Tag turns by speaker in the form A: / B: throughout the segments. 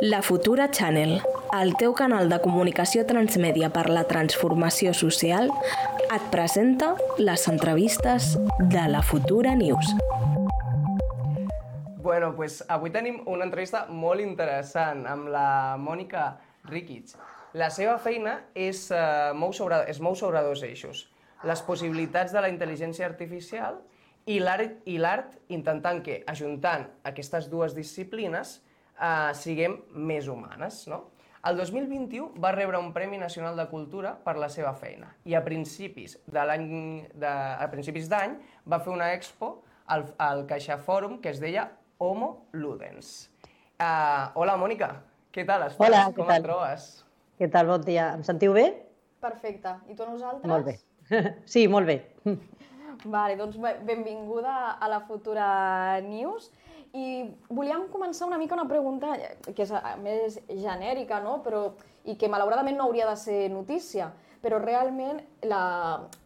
A: La Futura Channel, el teu canal de comunicació transmèdia per la transformació social, et presenta les entrevistes de la Futura News.
B: Bueno, pues avui tenim una entrevista molt interessant amb la Mònica Rikic. La seva feina és, uh, mou sobre, es mou sobre dos eixos. Les possibilitats de la intel·ligència artificial i l'art intentant que, ajuntant aquestes dues disciplines, eh, siguem més humanes. No? El 2021 va rebre un Premi Nacional de Cultura per la seva feina i a principis de l'any a principis d'any va fer una expo al, al Caixa Fòrum que es deia Homo Ludens. Uh, hola, Mònica. Què tal estàs?
C: Hola,
B: Com
C: què tal?
B: et trobes?
C: Què tal? Bon dia. Em sentiu bé?
D: Perfecte. I tu a nosaltres?
C: Molt bé. Sí, molt bé.
D: Vale, doncs be- benvinguda a la Futura News. I volíem començar una mica una pregunta que és més genèrica, no? Però, i que malauradament no hauria de ser notícia, però realment la,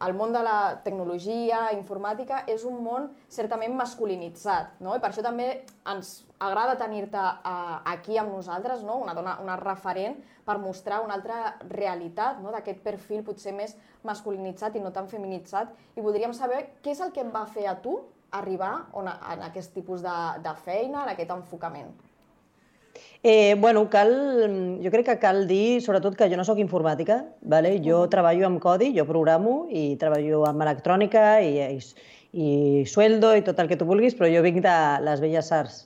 D: el món de la tecnologia, informàtica, és un món certament masculinitzat, no? I per això també ens agrada tenir-te eh, aquí amb nosaltres, no? una dona, una referent, per mostrar una altra realitat no? d'aquest perfil potser més masculinitzat i no tan feminitzat. I voldríem saber què és el que et va fer a tu arribar on, en aquest tipus de, de feina, en aquest enfocament.
C: Eh, bueno, cal, jo crec que cal dir, sobretot, que jo no sóc informàtica, vale? jo treballo amb codi, jo programo i treballo amb electrònica i, i, i sueldo i tot el que tu vulguis, però jo vinc de les velles arts.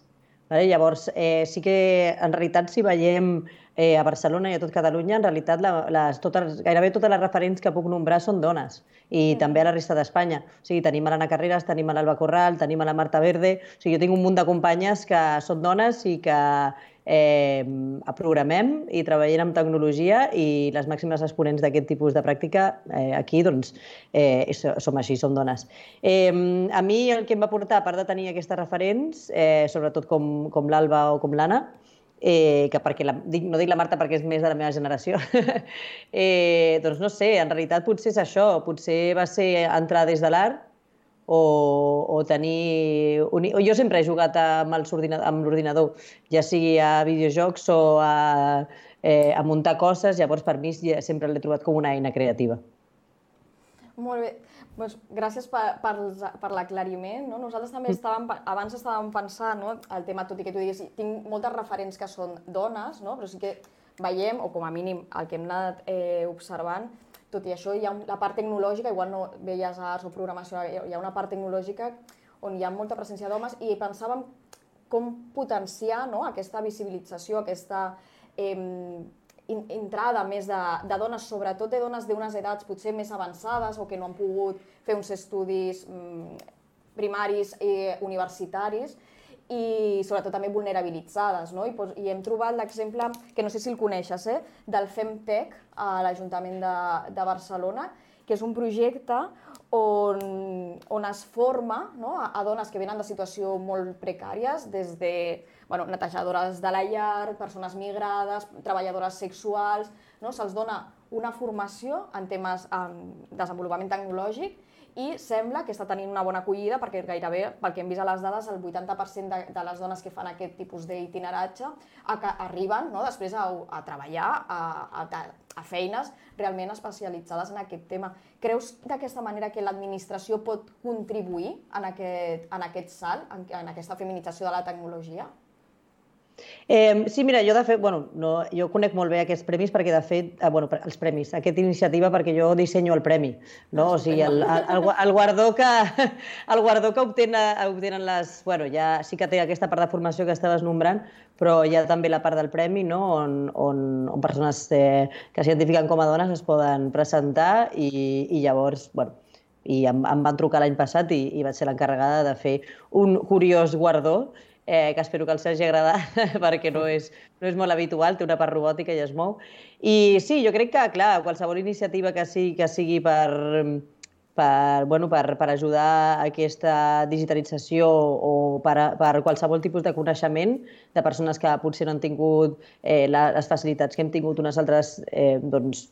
C: Vale? Llavors, eh, sí que en realitat si veiem eh, a Barcelona i a tot Catalunya, en realitat la, les, totes, gairebé totes les referents que puc nombrar són dones i també a la resta d'Espanya. O sigui, tenim a l'Anna Carreras, tenim a l'Alba Corral, tenim a la Marta Verde... O sigui, jo tinc un munt de companyes que són dones i que eh, programem i treballem amb tecnologia i les màximes exponents d'aquest tipus de pràctica eh, aquí, doncs, eh, so- som així, som dones. Eh, a mi el que em va portar, a part de tenir aquestes referents, eh, sobretot com, com l'Alba o com l'Anna, eh, que perquè la, dic, no dic la Marta perquè és més de la meva generació, eh, doncs no sé, en realitat potser és això, potser va ser entrar des de l'art o, o tenir... Un, o jo sempre he jugat amb l'ordinador, ja sigui a videojocs o a, eh, a muntar coses, llavors per mi sempre l'he trobat com una eina creativa.
D: Molt bé. Doncs gràcies per, per, per l'aclariment. No? Nosaltres també estàvem, pe- abans estàvem pensant no? el tema, tot i que tu digues, tinc moltes referents que són dones, no? però sí que veiem, o com a mínim el que hem anat eh, observant, tot i això hi ha la part tecnològica, igual no belles arts o programació, hi ha una part tecnològica on hi ha molta presència d'homes i pensàvem com potenciar no? aquesta visibilització, aquesta eh, entrada més de, de dones, sobretot de dones d'unes edats potser més avançades o que no han pogut fer uns estudis mm, primaris i universitaris i sobretot també vulnerabilitzades. No? I, pos, I hem trobat l'exemple, que no sé si el coneixes, eh? del FemTech a l'Ajuntament de, de Barcelona, que és un projecte on, on es forma no? a, a dones que venen de situació molt precàries, des de bueno, netejadores de la llar, persones migrades, treballadores sexuals, no? se'ls dona una formació en temes de desenvolupament tecnològic i sembla que està tenint una bona acollida perquè gairebé, pel que hem vist a les dades, el 80% de, de les dones que fan aquest tipus d'itineratge arriben no, després a, a treballar a, a, a feines realment especialitzades en aquest tema. Creus d'aquesta manera que l'administració pot contribuir en aquest, en aquest salt, en, en aquesta feminització de la tecnologia?
C: Eh, sí, mira, jo de fet, bueno, no, jo conec molt bé aquests premis perquè de fet, eh, bueno, els premis, aquesta iniciativa perquè jo dissenyo el premi, no? O sigui, el, el, el, gua- el guardó que, el guardó que obtenen, obtenen les... Bueno, ja sí que té aquesta part de formació que estaves nombrant, però hi ha també la part del premi, no? On, on, on persones eh, que s'identifiquen com a dones es poden presentar i, i llavors, bueno, i em, em van trucar l'any passat i, i vaig ser l'encarregada de fer un curiós guardó eh, que espero que els hagi agradat perquè no és, no és molt habitual, té una part robòtica i es mou. I sí, jo crec que, clar, qualsevol iniciativa que sigui, que sigui per, per, bueno, per, per ajudar aquesta digitalització o per, per qualsevol tipus de coneixement de persones que potser no han tingut eh, les facilitats que hem tingut unes altres, eh, doncs,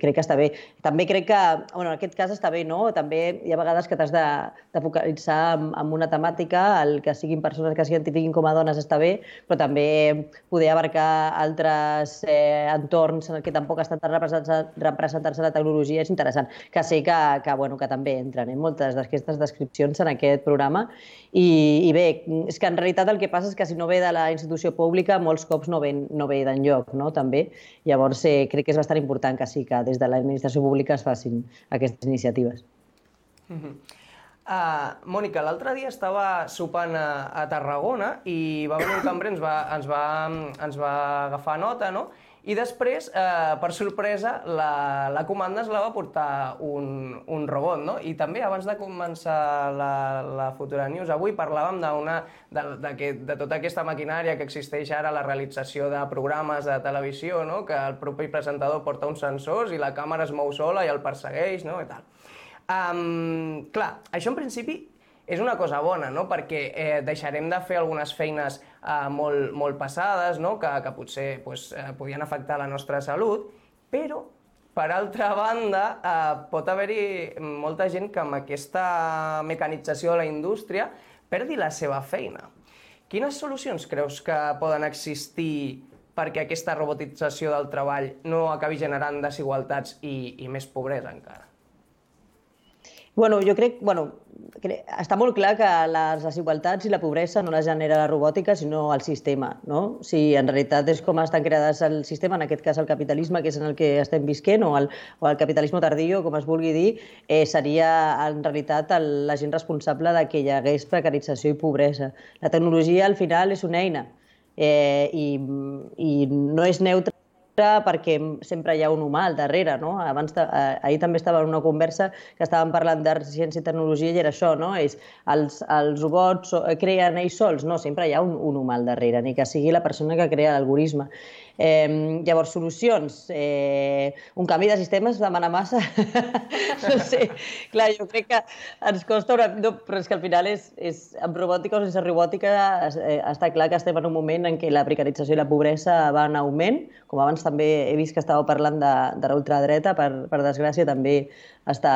C: crec que està bé. També crec que, bueno, en aquest cas està bé, no? També hi ha vegades que t'has de, de focalitzar en, en una temàtica, el que siguin persones que s'identifiquin com a dones està bé, però també poder abarcar altres eh, entorns en que tampoc estan tan representats, representats a la tecnologia és interessant, que sé que, que, bueno, que també entren en eh, moltes d'aquestes descripcions en aquest programa i, i bé, és que en realitat el que passa és que si no ve de la institució pública molts cops no ve, no ve d'enlloc, no? també. Llavors eh, crec que és bastant important que sí que des de l'administració pública es facin aquestes iniciatives.
B: Mm -hmm. Uh, Mònica, l'altre dia estava sopant a, a Tarragona i va venir un cambrer, ens va, ens va, ens va agafar nota, no? I després, eh, per sorpresa, la, la comanda es la va portar un, un robot, no? I també, abans de començar la, la Futura News, avui parlàvem una, de, de, que, de tota aquesta maquinària que existeix ara, la realització de programes de televisió, no? Que el propi presentador porta uns sensors i la càmera es mou sola i el persegueix, no? I tal. Um, clar, això en principi és una cosa bona, no? perquè eh, deixarem de fer algunes feines eh, molt, molt passades, no? que, que potser pues, eh, podien afectar la nostra salut, però, per altra banda, eh, pot haver-hi molta gent que amb aquesta mecanització de la indústria perdi la seva feina. Quines solucions creus que poden existir perquè aquesta robotització del treball no acabi generant desigualtats i, i més pobresa encara?
C: Bueno, jo crec, bueno, crec, està molt clar que les desigualtats i la pobresa no les genera la robòtica, sinó el sistema, no? Sigui, en realitat és com estan creades el sistema, en aquest cas el capitalisme, que és en el que estem visquent, o el, o el capitalisme tardío, com es vulgui dir, eh, seria en realitat el, la gent responsable de que hi hagués precarització i pobresa. La tecnologia, al final, és una eina, eh, i, i no és neutra perquè sempre hi ha un humà al darrere, no? Abans de, eh, ahir també estava en una conversa que estàvem parlant de ciència i tecnologia i era això, no? És, els, els robots creen ells sols? No, sempre hi ha un, un humà al darrere, ni que sigui la persona que crea l'algoritme. Eh, llavors, solucions. Eh, un canvi de sistema es demana massa. no sé, clar, jo crec que ens costa una... No, però és que al final és, és amb robòtica o sense robòtica eh, està clar que estem en un moment en què la precarització i la pobresa van en augment, com abans també he vist que estàveu parlant de, de l'ultradreta, per, per desgràcia també està,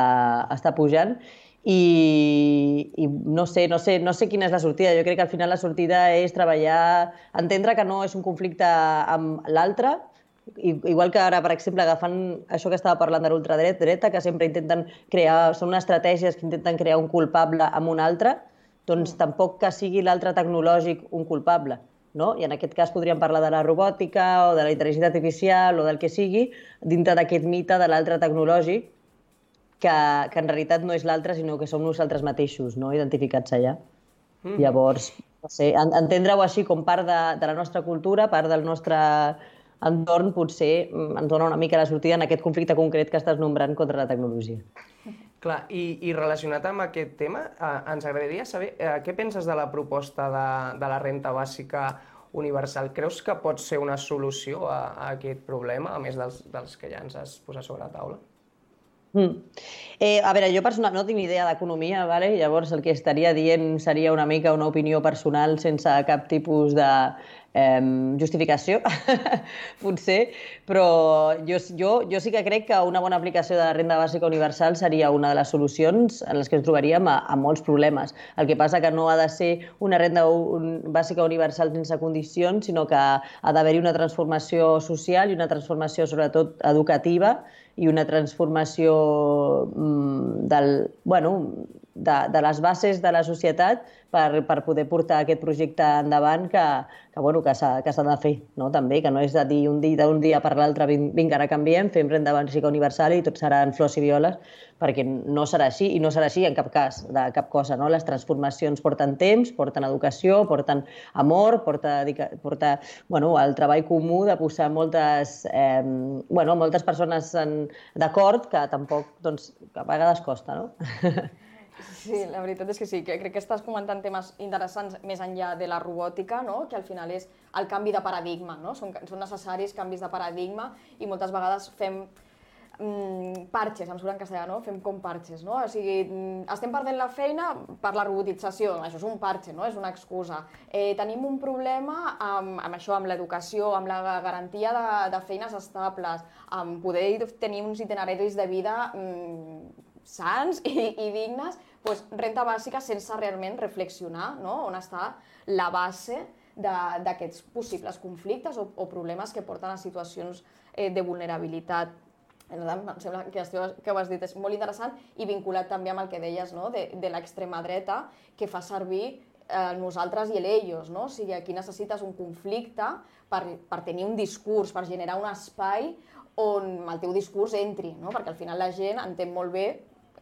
C: està pujant, i, i no, sé, no, sé, no sé quina és la sortida. Jo crec que al final la sortida és treballar, entendre que no és un conflicte amb l'altre, igual que ara, per exemple, agafant això que estava parlant de l'ultradreta, que sempre intenten crear, són estratègies que intenten crear un culpable amb un altre, doncs mm. tampoc que sigui l'altre tecnològic un culpable. No? I en aquest cas podríem parlar de la robòtica o de la intel·ligència artificial o del que sigui, dintre d'aquest mite de l'altre tecnològic, que, que en realitat no és l'altre, sinó que som nosaltres mateixos, no? identificats allà. Mm. Llavors, no sé, entendre-ho així com part de, de la nostra cultura, part del nostre entorn, potser mm, ens dona una mica la sortida en aquest conflicte concret que estàs nombrant contra la tecnologia.
B: Clar, i, i relacionat amb aquest tema, eh, ens agradaria saber eh, què penses de la proposta de, de la renta bàsica universal. Creus que pot ser una solució a, a aquest problema, a més dels, dels que ja ens has posat sobre la taula?
C: Mm. Eh, a veure, jo personal no tinc idea d'economia, vale? llavors el que estaria dient seria una mica una opinió personal sense cap tipus de eh, justificació, potser, però jo, jo, jo sí que crec que una bona aplicació de la renda bàsica universal seria una de les solucions en les que ens trobaríem a, a molts problemes. El que passa que no ha de ser una renda un, bàsica universal sense condicions, sinó que ha d'haver-hi una transformació social i una transformació sobretot educativa i una transformació mm, del, bueno, de, de les bases de la societat per, per poder portar aquest projecte endavant que, que, bueno, que s'ha de fer, no? també, que no és de dir un dia, d'un dia per l'altre vinga, ara canviem, fem renda bàsica universal i tot seran flors i violes, perquè no serà així, i no serà així en cap cas, de cap cosa. No? Les transformacions porten temps, porten educació, porten amor, porta, porta bueno, el treball comú de posar moltes, eh, bueno, moltes persones d'acord, que tampoc, doncs, que a vegades costa, no?
D: Sí, la veritat és que sí, que crec que estàs comentant temes interessants més enllà de la robòtica, no? que al final és el canvi de paradigma, no? són, són necessaris canvis de paradigma i moltes vegades fem mm, parches, em surt en castellà, no? Fem com parches, no? O sigui, mm, estem perdent la feina per la robotització, això és un parche, no? És una excusa. Eh, tenim un problema amb, amb això, amb l'educació, amb la garantia de, de feines estables, amb poder tenir uns itineraris de vida mm, sants i, i dignes, doncs renta bàsica sense realment reflexionar no? on està la base d'aquests possibles conflictes o, o problemes que porten a situacions eh, de vulnerabilitat em sembla que això que ho has dit és molt interessant i vinculat també amb el que deies no? de, de l'extrema dreta que fa servir eh, nosaltres i ells, no? O sigui, aquí necessites un conflicte per, per tenir un discurs, per generar un espai on el teu discurs entri, no? perquè al final la gent entén molt bé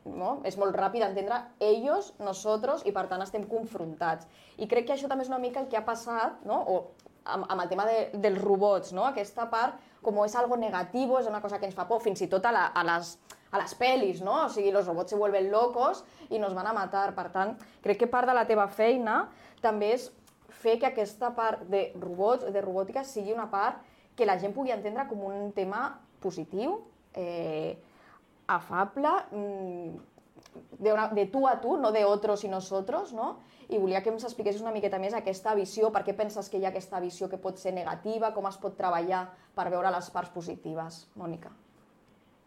D: no? és molt ràpid entendre ells, nosotros, i per tant estem confrontats. I crec que això també és una mica el que ha passat, no? o amb, amb el tema de, dels robots, no? aquesta part com és algo negativo, és una cosa que ens fa por, fins i tot a, la, a, les, a les pel·lis, no? O sigui, els robots se vuelven locos i nos van a matar. Per tant, crec que part de la teva feina també és fer que aquesta part de robots, de robòtica, sigui una part que la gent pugui entendre com un tema positiu, eh, afable, mm, de, una, de tu a tu, no de otros i nosotros, no? I volia que ens expliquessis una miqueta més aquesta visió, per què penses que hi ha aquesta visió que pot ser negativa, com es pot treballar per veure les parts positives, Mònica.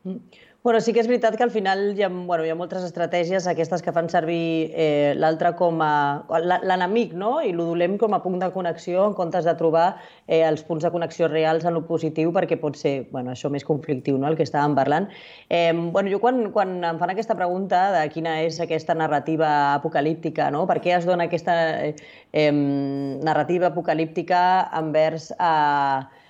C: Mm. Bueno, sí que és veritat que al final hi ha, bueno, hi ha moltes estratègies, aquestes que fan servir eh, l'altre com a... l'enemic, no? I lo dolem com a punt de connexió en comptes de trobar eh, els punts de connexió reals en lo positiu perquè pot ser, bueno, això més conflictiu, no?, el que estàvem parlant. Eh, bueno, jo quan, quan em fan aquesta pregunta de quina és aquesta narrativa apocalíptica, no?, per què es dona aquesta eh, eh, narrativa apocalíptica envers... Eh,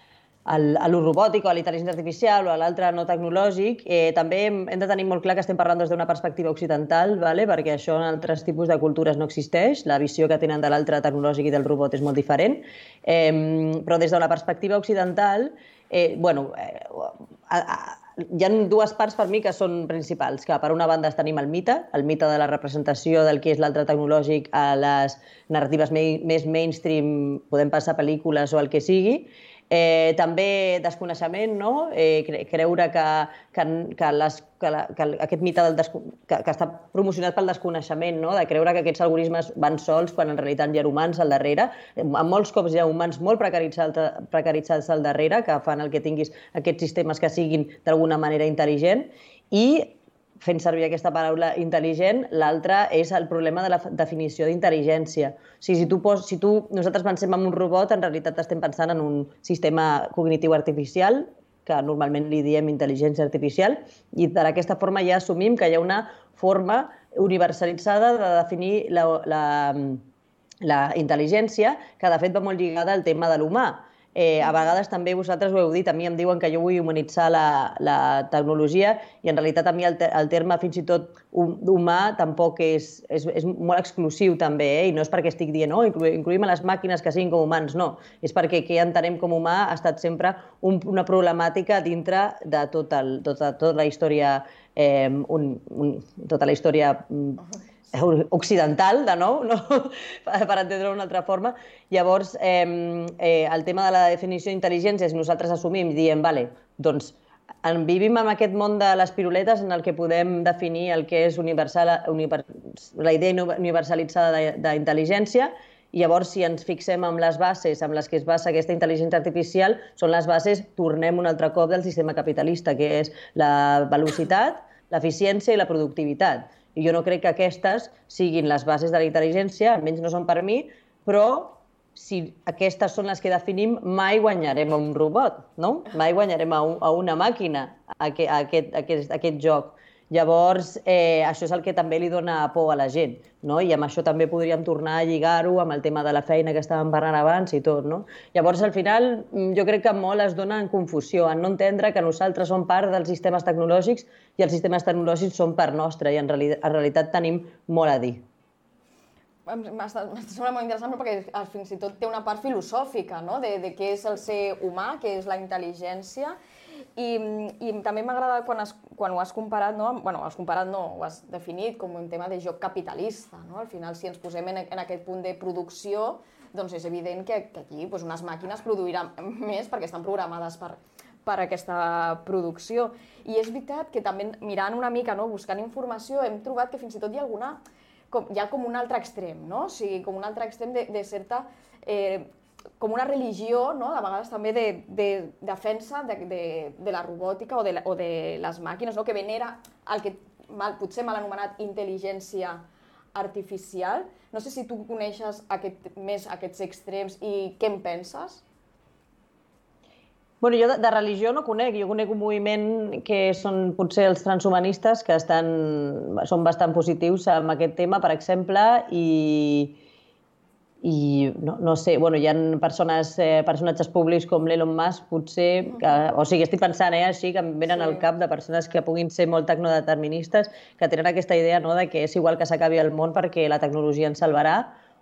C: a lo robòtic o a la intel·ligència artificial o a l'altre no tecnològic, eh, també hem, hem de tenir molt clar que estem parlant des d'una perspectiva occidental, vale? perquè això en altres tipus de cultures no existeix, la visió que tenen de l'altre tecnològic i del robot és molt diferent, eh, però des de la perspectiva occidental, eh, bueno, eh, a, a, hi ha dues parts per mi que són principals, que per una banda tenim el mite, el mite de la representació del que és l'altre tecnològic a les narratives més mainstream, podem passar pel·lícules o el que sigui, Eh, també desconeixement, no? eh, creure que, que, que, les, que, la, que aquest mite del que, que està promocionat pel desconeixement, no? de creure que aquests algoritmes van sols quan en realitat hi ha humans al darrere. En molts cops hi ha humans molt precaritzats, precaritzats al darrere que fan el que tinguis aquests sistemes que siguin d'alguna manera intel·ligent i fent servir aquesta paraula intel·ligent, l'altra és el problema de la definició d'intel·ligència. O sigui, si tu, pos, si tu, nosaltres pensem en un robot, en realitat estem pensant en un sistema cognitiu artificial, que normalment li diem intel·ligència artificial, i d'aquesta forma ja assumim que hi ha una forma universalitzada de definir la, la, la intel·ligència, que de fet va molt lligada al tema de l'humà. Eh, a vegades també vosaltres ho heu dit, a mi em diuen que jo vull humanitzar la, la tecnologia i en realitat a mi el, el terme fins i tot humà tampoc és, és, és molt exclusiu també, eh? i no és perquè estic dient oh, inclu incluïm a les màquines que siguin com humans, no. És perquè què entenem com humà ha estat sempre un, una problemàtica dintre de tot el, tota, tota la història, eh, un, un, tota la història mm, occidental, de nou, no? per entendre d'una altra forma. Llavors, eh, eh, el tema de la definició d'intel·ligència és nosaltres assumim, diem, vale, doncs en vivim en aquest món de les piruletes en el que podem definir el que és universal, univers, la idea universalitzada d'intel·ligència i llavors, si ens fixem en les bases amb les que es basa aquesta intel·ligència artificial, són les bases, tornem un altre cop del sistema capitalista, que és la velocitat, l'eficiència i la productivitat. I jo no crec que aquestes siguin les bases de la intel·ligència, almenys no són per mi, però si aquestes són les que definim, mai guanyarem a un robot, no? Mai guanyarem a, un, a una màquina a, que, a, aquest, a, aquest, a aquest joc. Llavors, eh, això és el que també li dona por a la gent, no? I amb això també podríem tornar a lligar-ho amb el tema de la feina que estàvem parlant abans i tot, no? Llavors, al final, mm, jo crec que molt es dona en confusió, en no entendre que nosaltres som part dels sistemes tecnològics i els sistemes tecnològics són part nostra i en realitat, en realitat tenim molt a dir.
D: M'ha semblat molt interessant perquè fins i tot té una part filosòfica, no? de, de què és el ser humà, què és la intel·ligència, i, i també m'agrada quan, has, quan ho has comparat, no? bueno, has comparat no, ho has definit com un tema de joc capitalista. No? Al final, si ens posem en, en aquest punt de producció, doncs és evident que, que aquí doncs unes màquines produiran més perquè estan programades per, per aquesta producció. I és veritat que també mirant una mica, no, buscant informació, hem trobat que fins i tot hi ha alguna com, hi ha com un altre extrem, no? O sigui, com un altre extrem de, de certa... Eh, com una religió, no? de vegades també de, de defensa de, de, de la robòtica o de, o de les màquines, no? que venera el que mal, potser mal anomenat intel·ligència artificial. No sé si tu coneixes aquest, més aquests extrems i què en penses?
C: Bueno, jo de, de religió no conec. Jo conec un moviment que són potser els transhumanistes, que estan, són bastant positius amb aquest tema, per exemple, i, i no, no sé, bueno, hi ha persones, eh, personatges públics com l'Elon Musk, potser, que, o sigui, estic pensant eh, així, que em venen sí. al cap de persones que puguin ser molt tecnodeterministes, que tenen aquesta idea no, de que és igual que s'acabi el món perquè la tecnologia ens salvarà,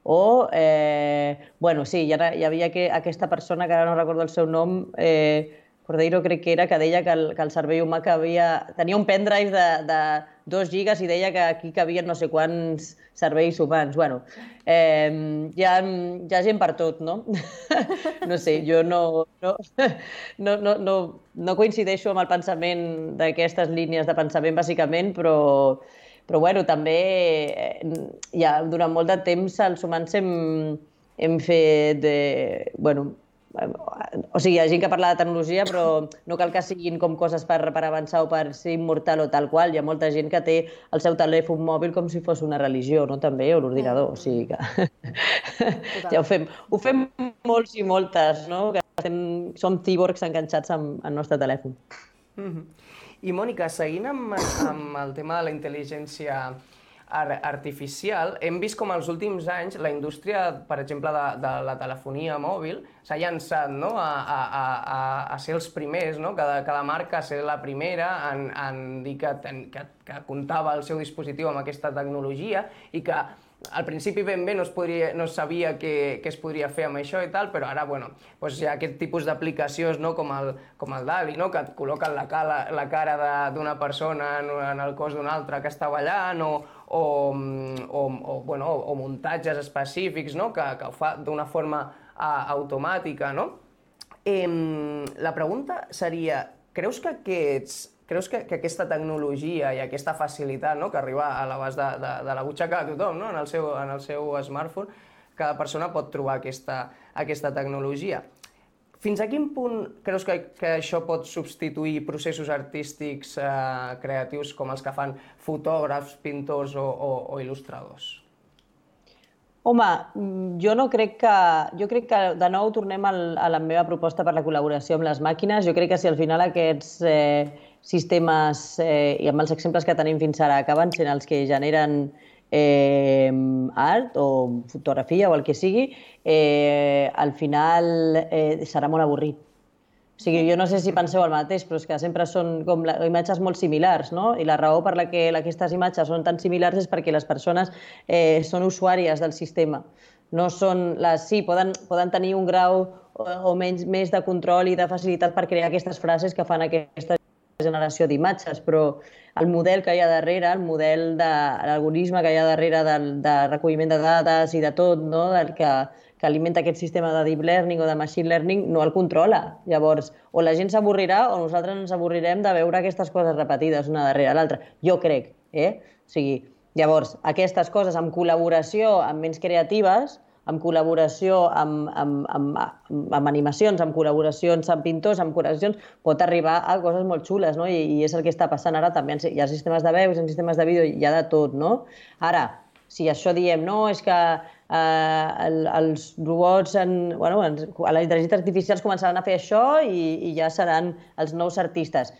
C: o, eh, bueno, sí, hi, ha, hi havia que, aquesta persona, que ara no recordo el seu nom, eh, Cordeiro crec que era, que deia que el, que el cervell humà que havia, tenia un pendrive de, de 2 gigas i deia que aquí cabien no sé quants serveis humans. Bueno, eh, hi, ha, hi ha gent per tot, no? no sé, jo no, no, no, no, no, no coincideixo amb el pensament d'aquestes línies de pensament, bàsicament, però, però bueno, també eh, ja durant molt de temps els humans hem, hem fet, de, bueno, o sigui, hi ha gent que parla de tecnologia, però no cal que siguin com coses per, per avançar o per ser immortal o tal qual. Hi ha molta gent que té el seu telèfon mòbil com si fos una religió, no? També, o l'ordinador. O sigui que... ja ho fem, ho fem molts i moltes, no? Que estem, som cíborgs enganxats amb, el nostre telèfon.
B: Mm -hmm. I Mònica, seguint amb, amb el tema de la intel·ligència artificial, hem vist com els últims anys la indústria, per exemple, de, de la telefonia mòbil s'ha llançat no? a, a, a, a ser els primers, no? cada, cada marca ser la primera en, en dir que, que, que comptava el seu dispositiu amb aquesta tecnologia i que al principi ben bé no es, podria, no sabia què, què es podria fer amb això i tal, però ara, bueno, doncs hi ha aquest tipus d'aplicacions, no?, com el, com el DALI, no?, que et col·loquen la, cala, la cara d'una persona en, en el cos d'una altra que està ballant, o, o, o, o, bueno, o muntatges específics no? que, que ho fa d'una forma uh, automàtica. No? Eh, la pregunta seria, creus que aquests creus que, que aquesta tecnologia i aquesta facilitat no, que arriba a l'abast de, de, de la butxaca de tothom, no, en, el seu, en el seu smartphone, cada persona pot trobar aquesta, aquesta tecnologia. Fins a quin punt creus que, que això pot substituir processos artístics eh, creatius com els que fan fotògrafs, pintors o, o, o il·lustradors?
C: Home, jo no crec que... Jo crec que de nou tornem al, a la meva proposta per la col·laboració amb les màquines. Jo crec que si al final aquests eh, sistemes eh, i amb els exemples que tenim fins ara acaben sent els que generen eh, art o fotografia o el que sigui, eh, al final eh, serà molt avorrit. O sigui, jo no sé si penseu el mateix, però és que sempre són com imatges molt similars, no? I la raó per la que aquestes imatges són tan similars és perquè les persones eh, són usuàries del sistema. No són les... Sí, poden, poden tenir un grau o, o menys més de control i de facilitat per crear aquestes frases que fan aquesta generació d'imatges, però el model que hi ha darrere, el model de l'algoritme que hi ha darrere del, de recolliment de dades i de tot, no? del que, que alimenta aquest sistema de deep learning o de machine learning, no el controla. Llavors, o la gent s'avorrirà o nosaltres ens avorrirem de veure aquestes coses repetides una darrere l'altra. Jo crec, eh? O sigui, llavors, aquestes coses amb col·laboració amb ments creatives amb col·laboració amb, amb, amb, amb animacions, amb col·laboracions amb pintors, amb col·laboracions, pot arribar a coses molt xules, no? I, i és el que està passant ara també. Hi ha sistemes de veus, ha sistemes de vídeo, hi ha de tot, no? Ara, si això diem, no, és que eh, el, els robots, en, bueno, en, les intel·ligències artificials començaran a fer això i, i ja seran els nous artistes.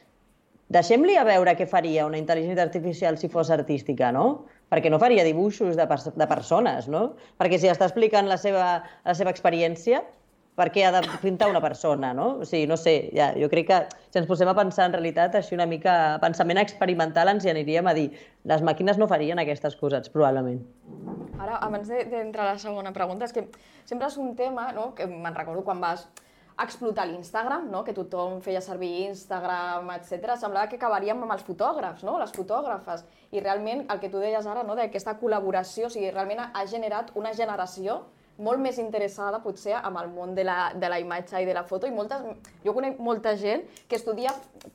C: Deixem-li a veure què faria una intel·ligència artificial si fos artística, no? Perquè no faria dibuixos de, pers de persones, no? Perquè si està explicant la seva, la seva experiència, per què ha de pintar una persona, no? O sigui, no sé, ja, jo crec que si ens posem a pensar en realitat així una mica pensament experimental ens hi aniríem a dir les màquines no farien aquestes coses, probablement.
D: Ara, abans d'entrar a la segona pregunta, és que sempre és un tema, no?, que me'n recordo quan vas explotar l'Instagram, no? que tothom feia servir Instagram, etc. Semblava que acabaríem amb els fotògrafs, no? les fotògrafes. I realment el que tu deies ara, no? d'aquesta col·laboració, o sigui, realment ha generat una generació molt més interessada potser amb el món de la, de la imatge i de la foto i moltes, jo conec molta gent que estudia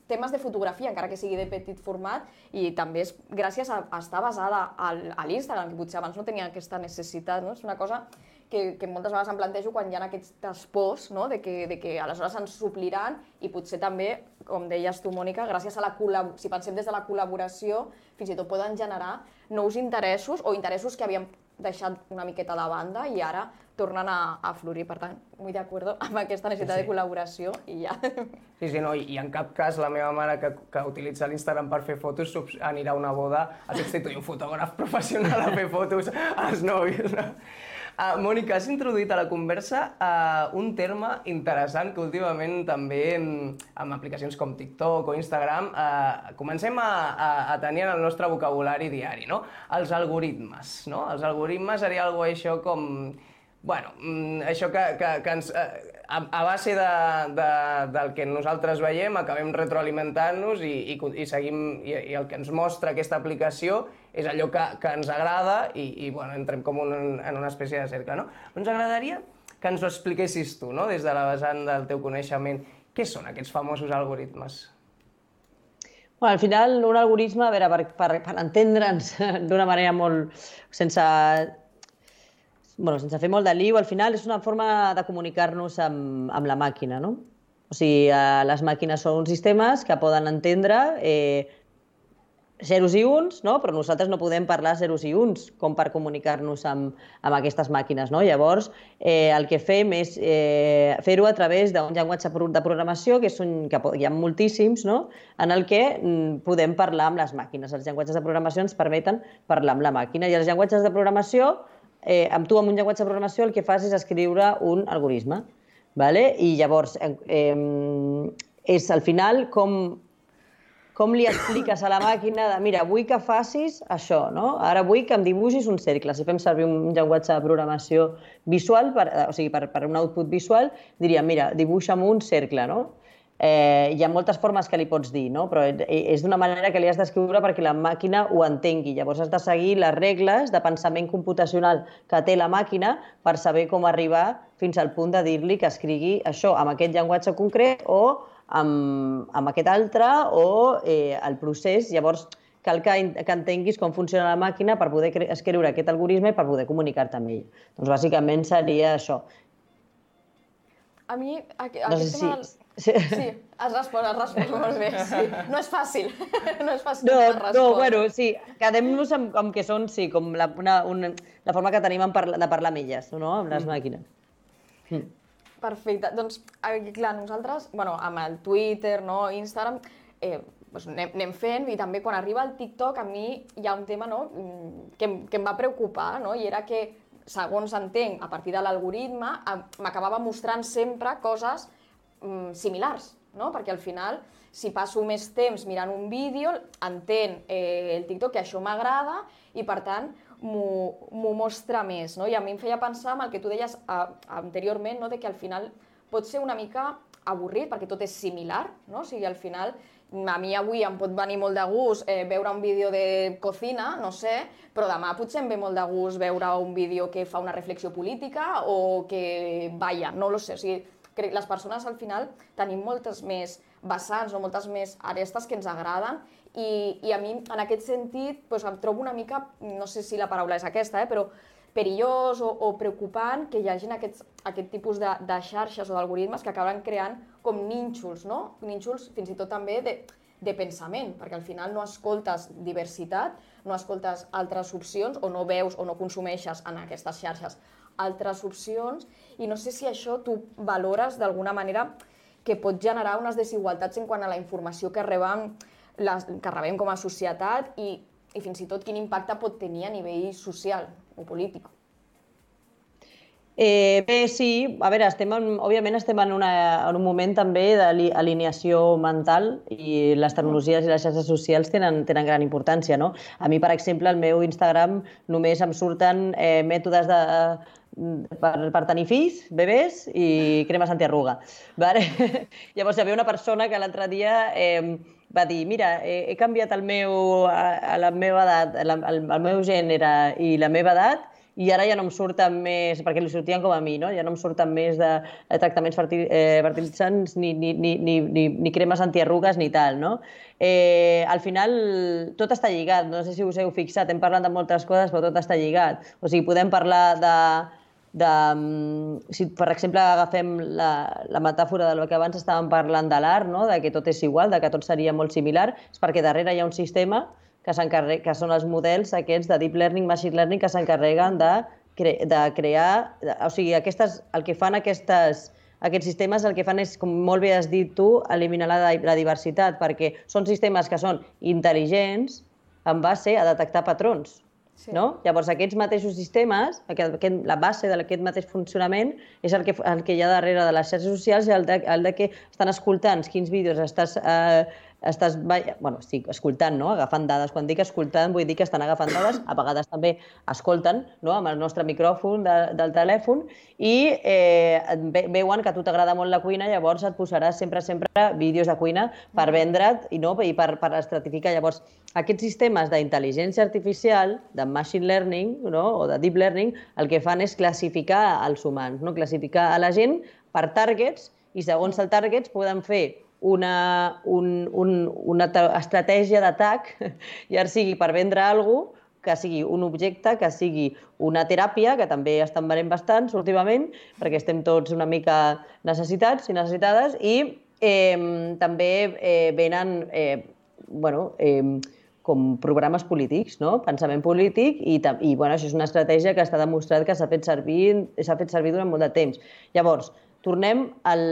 D: temes de fotografia, encara que sigui de petit format i també és gràcies a, a estar basada al, a l'Instagram, que potser abans no tenia aquesta necessitat, no? És una cosa que, que moltes vegades em plantejo quan hi ha aquestes pors no? de, que, de que aleshores ens supliran i potser també, com deies tu, Mònica, gràcies a la si pensem des de la col·laboració, fins i tot poden generar nous interessos o interessos que havíem deixat una miqueta de banda i ara tornen a, a florir. Per tant, molt d'acord amb aquesta necessitat sí. de col·laboració i ja.
B: Sí, sí, no, i, i en cap cas la meva mare que, que utilitza l'Instagram per fer fotos anirà a una boda a substituir un fotògraf professional a fer fotos als nòvios. No? Uh, Mònica, has introduït a la conversa uh, un terme interessant que últimament també amb aplicacions com TikTok o Instagram uh, comencem a, a, a tenir en el nostre vocabulari diari, no? Els algoritmes, no? Els algoritmes seria algo això com Bueno, mm, això que, que, que ens, eh, a, a base de, de, del que nosaltres veiem acabem retroalimentant-nos i, i, i seguim i, i el que ens mostra aquesta aplicació és allò que, que ens agrada i, i bueno, entrem com un, en una espècie de cercle. No? Ens agradaria que ens ho expliquessis tu, no? des de la vessant del teu coneixement. Què són aquests famosos algoritmes?
C: Bueno, al final, un algoritme, a veure, per, per, per entendre'ns d'una manera molt... sense bueno, sense fer molt de liu, al final és una forma de comunicar-nos amb, amb la màquina, no? O sigui, eh, les màquines són sistemes que poden entendre eh, zeros i uns, no? però nosaltres no podem parlar zeros i uns com per comunicar-nos amb, amb aquestes màquines. No? Llavors, eh, el que fem és eh, fer-ho a través d'un llenguatge de programació, que, és un, que hi ha moltíssims, no? en el que mm, podem parlar amb les màquines. Els llenguatges de programació ens permeten parlar amb la màquina i els llenguatges de programació eh, amb tu, amb un llenguatge de programació, el que fas és escriure un algoritme. Vale? I llavors, eh, és al final com, com li expliques a la màquina de, mira, vull que facis això, no? Ara vull que em dibuixis un cercle. Si fem servir un llenguatge de programació visual, per, o sigui, per, per un output visual, diríem, mira, dibuixa'm un cercle, no? Eh, hi ha moltes formes que li pots dir, no? però és d'una manera que li has d'escriure perquè la màquina ho entengui. Llavors has de seguir les regles de pensament computacional que té la màquina per saber com arribar fins al punt de dir-li que escrigui això amb aquest llenguatge concret o amb, amb aquest altre o eh, el procés. Llavors, cal que, que entenguis com funciona la màquina per poder escriure aquest algoritme i per poder comunicar-te amb ell. Doncs bàsicament seria això.
D: A mi, aquest no sé si... tema... Sí. sí, has respost, has respost molt bé. Sí. No és fàcil, no és fàcil
C: no, No, bueno, sí, quedem-nos amb, amb que són, sí, com la, una, una, la forma que tenim parla, de parlar amb elles, no?, amb les mm. màquines.
D: Mm. Perfecte. Doncs, clar, nosaltres, bueno, amb el Twitter, no, Instagram, eh, doncs anem, anem fent i també quan arriba el TikTok a mi hi ha un tema no, mm, que, que em va preocupar no? i era que segons entenc, a partir de l'algoritme, m'acabava mostrant sempre coses mm, similars, no? Perquè al final, si passo més temps mirant un vídeo, entenc eh, el TikTok que això m'agrada i, per tant, m'ho mostra més, no? I a mi em feia pensar en el que tu deies a, anteriorment, no? de que al final pot ser una mica avorrit perquè tot és similar, no? O sigui, al final a mi avui em pot venir molt de gust eh, veure un vídeo de cocina, no sé, però demà potser em ve molt de gust veure un vídeo que fa una reflexió política o que, vaja, no lo sé, o sigui, crec les persones al final tenim moltes més vessants o moltes més arestes que ens agraden i, i a mi en aquest sentit doncs, em trobo una mica, no sé si la paraula és aquesta, eh, però perillós o, o preocupant que hi hagin aquests, aquest tipus de, de xarxes o d'algoritmes que acaben creant com nínxols, no? Nínxols fins i tot també de, de pensament, perquè al final no escoltes diversitat, no escoltes altres opcions o no veus o no consumeixes en aquestes xarxes altres opcions i no sé si això tu valores d'alguna manera que pot generar unes desigualtats en quant a la informació que rebem, les, que rebem com a societat i, i fins i tot quin impacte pot tenir a nivell social o polític.
C: Eh, bé, sí, a veure, estem en, òbviament estem en, una, en un moment també d'alineació mental i les tecnologies i les xarxes socials tenen, tenen gran importància. No? A mi, per exemple, al meu Instagram només em surten eh, mètodes de, per, per tenir fills, bebès i cremes antiarruga. Vale? Llavors hi havia una persona que l'altre dia eh, va dir, mira, he, he canviat el meu, a, a la meva edat, el, el, el meu gènere i la meva edat i ara ja no em surten més, perquè li sortien com a mi, no? ja no em surten més de, de tractaments fertil, eh, fertilitzants ni, ni, ni, ni, ni, ni cremes antiarrugues ni tal. No? Eh, al final tot està lligat, no sé si us heu fixat, hem parlat de moltes coses però tot està lligat. O sigui, podem parlar de, de, mm, si per exemple agafem la, la metàfora del que abans estàvem parlant de l'art, no? de que tot és igual, de que tot seria molt similar, és perquè darrere hi ha un sistema que, que són els models aquests de deep learning, machine learning, que s'encarreguen de, cre de crear... De, o sigui, aquestes, el que fan aquestes, aquests sistemes el que fan és, com molt bé has dit tu, eliminar la, la diversitat, perquè són sistemes que són intel·ligents en base a detectar patrons. Sí. No? Llavors, aquests mateixos sistemes, aquest, la base d'aquest mateix funcionament és el que, el que hi ha darrere de les xarxes socials i el de, el de que estan escoltant quins vídeos estàs eh, estàs, bueno, estic escoltant, no? agafant dades. Quan dic escoltant, vull dir que estan agafant dades, a vegades també escolten no? amb el nostre micròfon de, del telèfon i eh, veuen que a tu t'agrada molt la cuina, llavors et posaràs sempre, sempre vídeos de cuina per vendre't i, no? I per, per estratificar. Llavors, aquests sistemes d'intel·ligència artificial, de machine learning no? o de deep learning, el que fan és classificar els humans, no? classificar a la gent per targets i segons el targets poden fer una, un, un, una estratègia d'atac, ja sigui per vendre alguna cosa, que sigui un objecte, que sigui una teràpia, que també estan venent bastant últimament, perquè estem tots una mica necessitats i necessitades, i eh, també eh, venen eh, bueno, eh, com programes polítics, no? pensament polític, i, i bueno, això és una estratègia que està demostrat que s'ha fet servir s'ha fet servir durant molt de temps. Llavors, tornem al,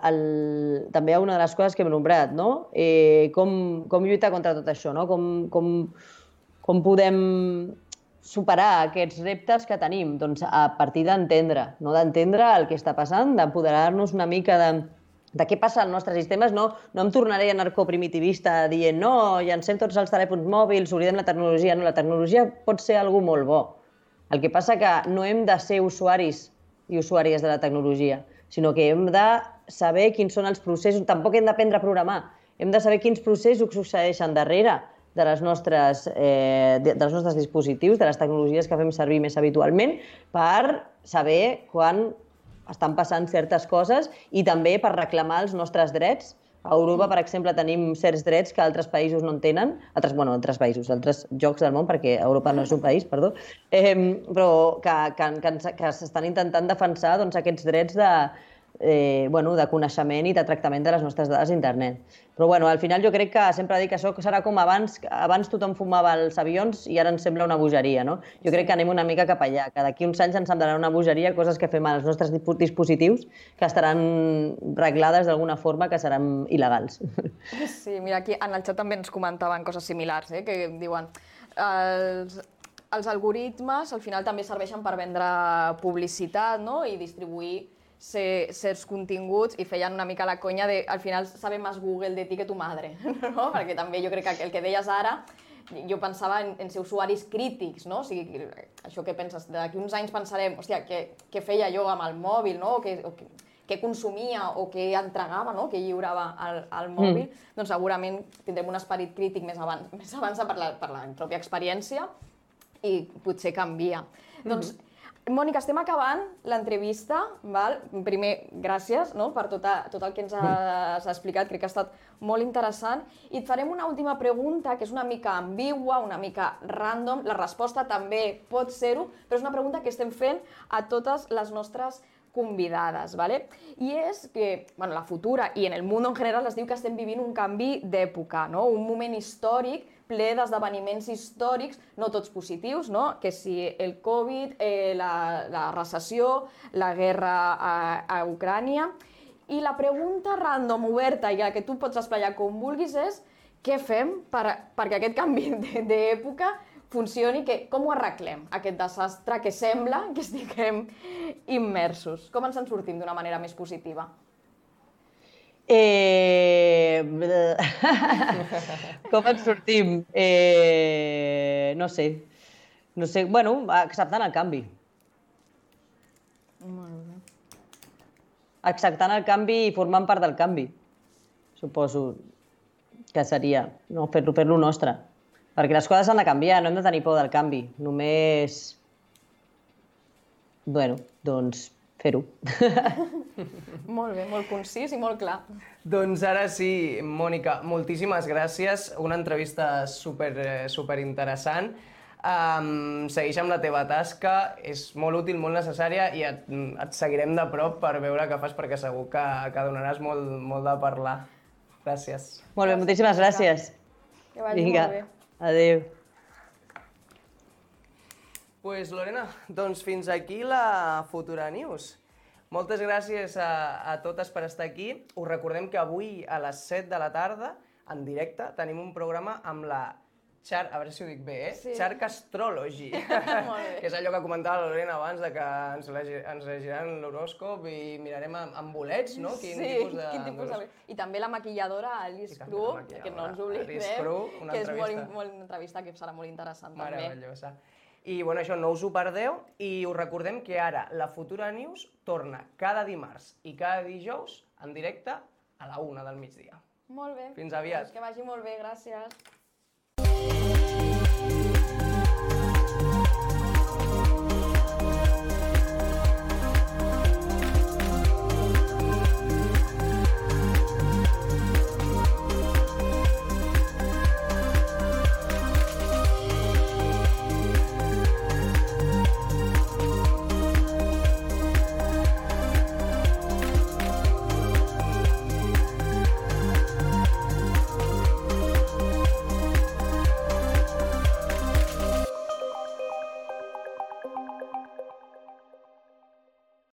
C: al, també a una de les coses que hem nombrat, no? Eh, com, com lluitar contra tot això, no? Com, com, com podem superar aquests reptes que tenim? Doncs a partir d'entendre, no? d'entendre el que està passant, d'empoderar-nos una mica de, de què passa als nostres sistemes, no, no em tornaré a narcoprimitivista dient no, llancem tots els telèfons mòbils, oblidem la tecnologia. No, la tecnologia pot ser algú molt bo. El que passa que no hem de ser usuaris i usuàries de la tecnologia sinó que hem de saber quins són els processos, tampoc hem d'aprendre a programar, hem de saber quins processos succeeixen darrere de les nostres, eh, de, dels nostres dispositius, de les tecnologies que fem servir més habitualment, per saber quan estan passant certes coses i també per reclamar els nostres drets. A Europa, per exemple, tenim certs drets que altres països no en tenen, altres, bueno, altres països, altres jocs del món, perquè Europa no és un país, perdó, eh, però que, que, que, que s'estan intentant defensar doncs, aquests drets de, eh, bueno, de coneixement i de tractament de les nostres dades d'internet. Però bueno, al final jo crec que sempre dic que això serà com abans, abans tothom fumava els avions i ara ens sembla una bogeria, no? Jo crec que anem una mica cap allà, que d'aquí uns anys ens semblarà una bogeria coses que fem als nostres dispositius que estaran reglades d'alguna forma que seran il·legals.
D: Sí, mira, aquí en el xat també ens comentaven coses similars, eh? que diuen els, els algoritmes al final també serveixen per vendre publicitat no? i distribuir ser, certs continguts i feien una mica la conya de al final sabe més Google de ti que tu madre, no? Perquè també jo crec que el que deies ara jo pensava en, en ser usuaris crítics, no? O sigui, això que penses, d'aquí uns anys pensarem, hòstia, què, què feia jo amb el mòbil, no? O què, o què, què consumia o què entregava, no? què lliurava al, al mòbil, mm. doncs segurament tindrem un esperit crític més abans, més abans per, la, per la pròpia experiència i potser canvia. Mm -hmm. Doncs Mònica, estem acabant l'entrevista. Primer, gràcies no? per tot, a, tot el que ens has explicat, crec que ha estat molt interessant. I et farem una última pregunta, que és una mica ambigua, una mica random. La resposta també pot ser-ho, però és una pregunta que estem fent a totes les nostres convidades, ¿vale? I és que, bueno, la futura i en el món en general es diu que estem vivint un canvi d'època, no? un moment històric ple d'esdeveniments històrics, no tots positius, no? que si el Covid, eh, la, la recessió, la guerra a, a Ucrània... I la pregunta random oberta i la que tu pots esplaiar com vulguis és què fem per, perquè aquest canvi d'època funcioni, que, com ho arreglem, aquest desastre que sembla que estiguem immersos? Com ens en sortim d'una manera més positiva?
C: Eh... Com ens sortim? Eh... No sé. No sé. Bueno, acceptant el canvi. Molt bé. Acceptant el canvi i formant part del canvi. Suposo que seria no fer-lo fer, -lo, nostre. Perquè les coses han de canviar, no hem de tenir por del canvi. Només bueno, doncs fer-ho.
D: Molt bé, molt concís i molt clar.
B: Doncs ara sí, Mònica, moltíssimes gràcies. Una entrevista super, eh, super interessant. Um, segueix amb la teva tasca, és molt útil, molt necessària i et, et seguirem de prop per veure què fas perquè segur que, que donaràs molt, molt de parlar. Gràcies.
C: Molt bé, moltíssimes gràcies.
D: Que vagi
C: Vinga,
D: molt bé.
C: adéu.
B: Pues, Lorena, doncs fins aquí la Futura News. Moltes gràcies a, a totes per estar aquí. Us recordem que avui a les 7 de la tarda, en directe, tenim un programa amb la Char, a veure si ho dic bé, eh?
D: Sí.
B: Charc Astrology,
D: Molt bé.
B: que és allò que comentava la Lorena abans, de que ens, legi, ens llegiran l'horòscop i mirarem amb, amb bolets, no? Quin
D: sí,
B: tipus de...
D: quin tipus de... I també la maquilladora Alice Cru, que no ens oblidem,
B: Cru,
D: que és molt,
B: entrevista.
D: molt una entrevista que serà molt interessant també.
B: Meravellosa. I bueno, això no us ho perdeu i us recordem que ara la Futura News torna cada dimarts i cada dijous en directe a la una del migdia.
D: Molt bé.
B: Fins aviat.
D: Doncs que vagi molt bé, gràcies.